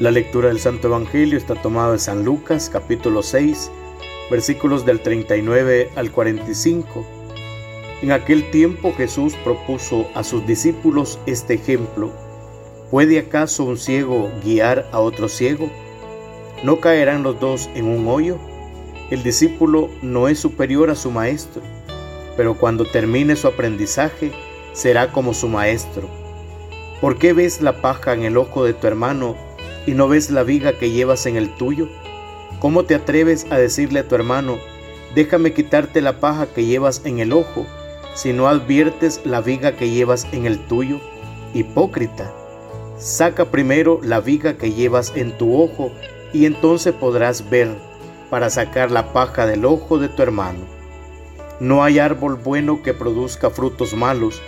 La lectura del Santo Evangelio está tomada de San Lucas capítulo 6 versículos del 39 al 45. En aquel tiempo Jesús propuso a sus discípulos este ejemplo. ¿Puede acaso un ciego guiar a otro ciego? ¿No caerán los dos en un hoyo? El discípulo no es superior a su maestro, pero cuando termine su aprendizaje será como su maestro. ¿Por qué ves la paja en el ojo de tu hermano y no ves la viga que llevas en el tuyo? ¿Cómo te atreves a decirle a tu hermano, déjame quitarte la paja que llevas en el ojo, si no adviertes la viga que llevas en el tuyo? Hipócrita, saca primero la viga que llevas en tu ojo y entonces podrás ver para sacar la paja del ojo de tu hermano. No hay árbol bueno que produzca frutos malos,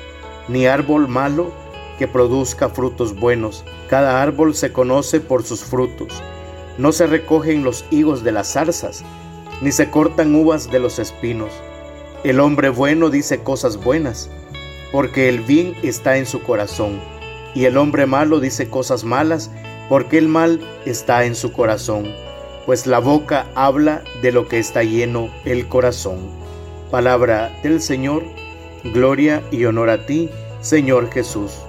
ni árbol malo que produzca frutos buenos. Cada árbol se conoce por sus frutos. No se recogen los higos de las zarzas, ni se cortan uvas de los espinos. El hombre bueno dice cosas buenas, porque el bien está en su corazón, y el hombre malo dice cosas malas, porque el mal está en su corazón, pues la boca habla de lo que está lleno el corazón. Palabra del Señor, gloria y honor a ti, Señor Jesús.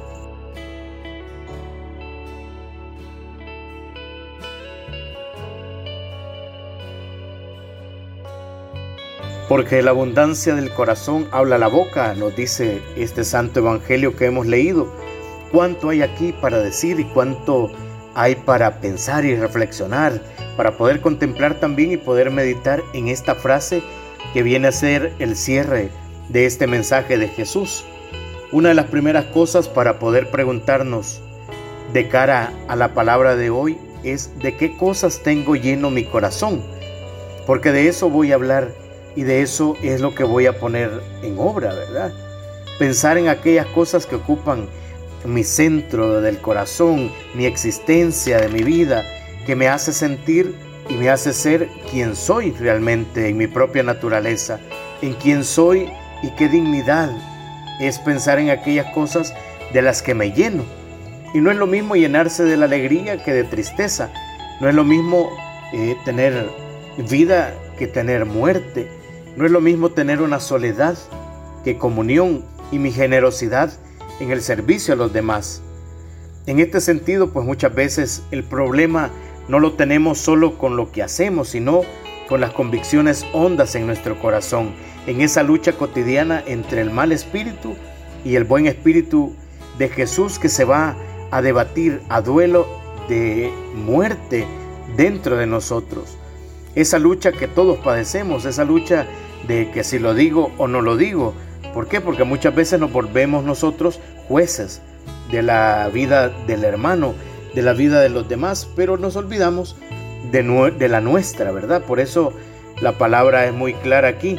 Porque la abundancia del corazón habla la boca, nos dice este santo evangelio que hemos leído. ¿Cuánto hay aquí para decir y cuánto hay para pensar y reflexionar, para poder contemplar también y poder meditar en esta frase que viene a ser el cierre de este mensaje de Jesús? Una de las primeras cosas para poder preguntarnos de cara a la palabra de hoy es de qué cosas tengo lleno mi corazón, porque de eso voy a hablar y de eso es lo que voy a poner en obra, ¿verdad? Pensar en aquellas cosas que ocupan mi centro del corazón, mi existencia de mi vida, que me hace sentir y me hace ser quien soy realmente en mi propia naturaleza, en quien soy y qué dignidad es pensar en aquellas cosas de las que me lleno. Y no es lo mismo llenarse de la alegría que de tristeza. No es lo mismo eh, tener vida que tener muerte. No es lo mismo tener una soledad que comunión y mi generosidad en el servicio a los demás. En este sentido, pues muchas veces el problema no lo tenemos solo con lo que hacemos, sino con las convicciones hondas en nuestro corazón, en esa lucha cotidiana entre el mal espíritu y el buen espíritu de Jesús que se va a debatir a duelo de muerte dentro de nosotros esa lucha que todos padecemos, esa lucha de que si lo digo o no lo digo. ¿Por qué? Porque muchas veces nos volvemos nosotros jueces de la vida del hermano, de la vida de los demás, pero nos olvidamos de, de la nuestra, ¿verdad? Por eso la palabra es muy clara aquí,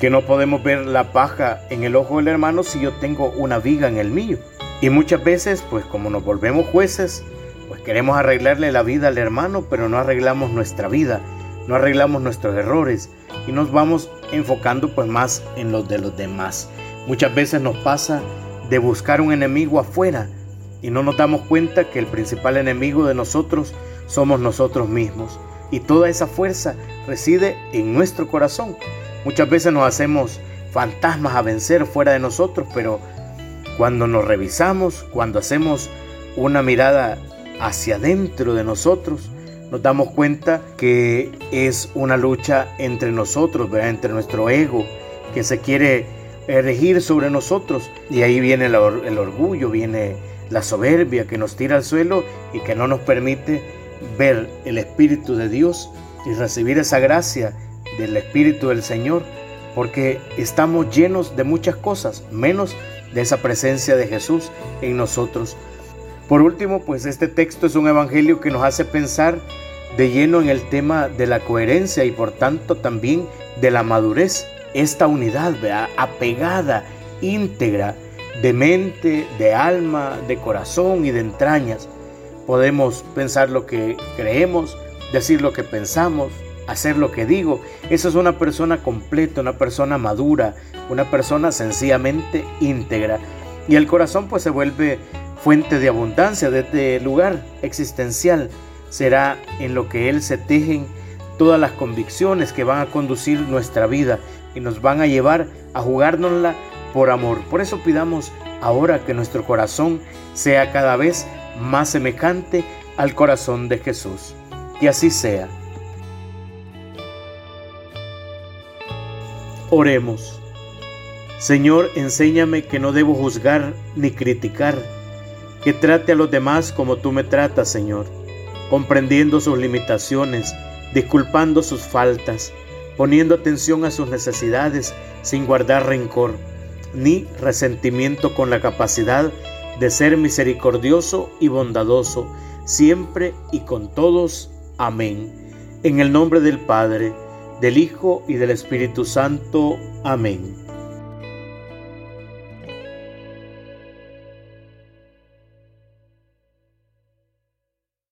que no podemos ver la paja en el ojo del hermano si yo tengo una viga en el mío. Y muchas veces, pues como nos volvemos jueces, pues queremos arreglarle la vida al hermano, pero no arreglamos nuestra vida no arreglamos nuestros errores y nos vamos enfocando pues más en los de los demás. Muchas veces nos pasa de buscar un enemigo afuera y no nos damos cuenta que el principal enemigo de nosotros somos nosotros mismos y toda esa fuerza reside en nuestro corazón. Muchas veces nos hacemos fantasmas a vencer fuera de nosotros, pero cuando nos revisamos, cuando hacemos una mirada hacia adentro de nosotros, nos damos cuenta que es una lucha entre nosotros, entre nuestro ego, que se quiere erigir sobre nosotros. Y ahí viene el, el orgullo, viene la soberbia que nos tira al suelo y que no nos permite ver el Espíritu de Dios y recibir esa gracia del Espíritu del Señor, porque estamos llenos de muchas cosas, menos de esa presencia de Jesús en nosotros. Por último, pues este texto es un evangelio que nos hace pensar de lleno en el tema de la coherencia y por tanto también de la madurez. Esta unidad apegada, íntegra, de mente, de alma, de corazón y de entrañas. Podemos pensar lo que creemos, decir lo que pensamos, hacer lo que digo. Eso es una persona completa, una persona madura, una persona sencillamente íntegra. Y el corazón pues se vuelve fuente de abundancia, de este lugar existencial será en lo que Él se tejen todas las convicciones que van a conducir nuestra vida y nos van a llevar a jugárnosla por amor. Por eso pidamos ahora que nuestro corazón sea cada vez más semejante al corazón de Jesús. Que así sea. Oremos. Señor, enséñame que no debo juzgar ni criticar, que trate a los demás como tú me tratas, Señor, comprendiendo sus limitaciones, disculpando sus faltas, poniendo atención a sus necesidades sin guardar rencor ni resentimiento con la capacidad de ser misericordioso y bondadoso, siempre y con todos. Amén. En el nombre del Padre, del Hijo y del Espíritu Santo. Amén.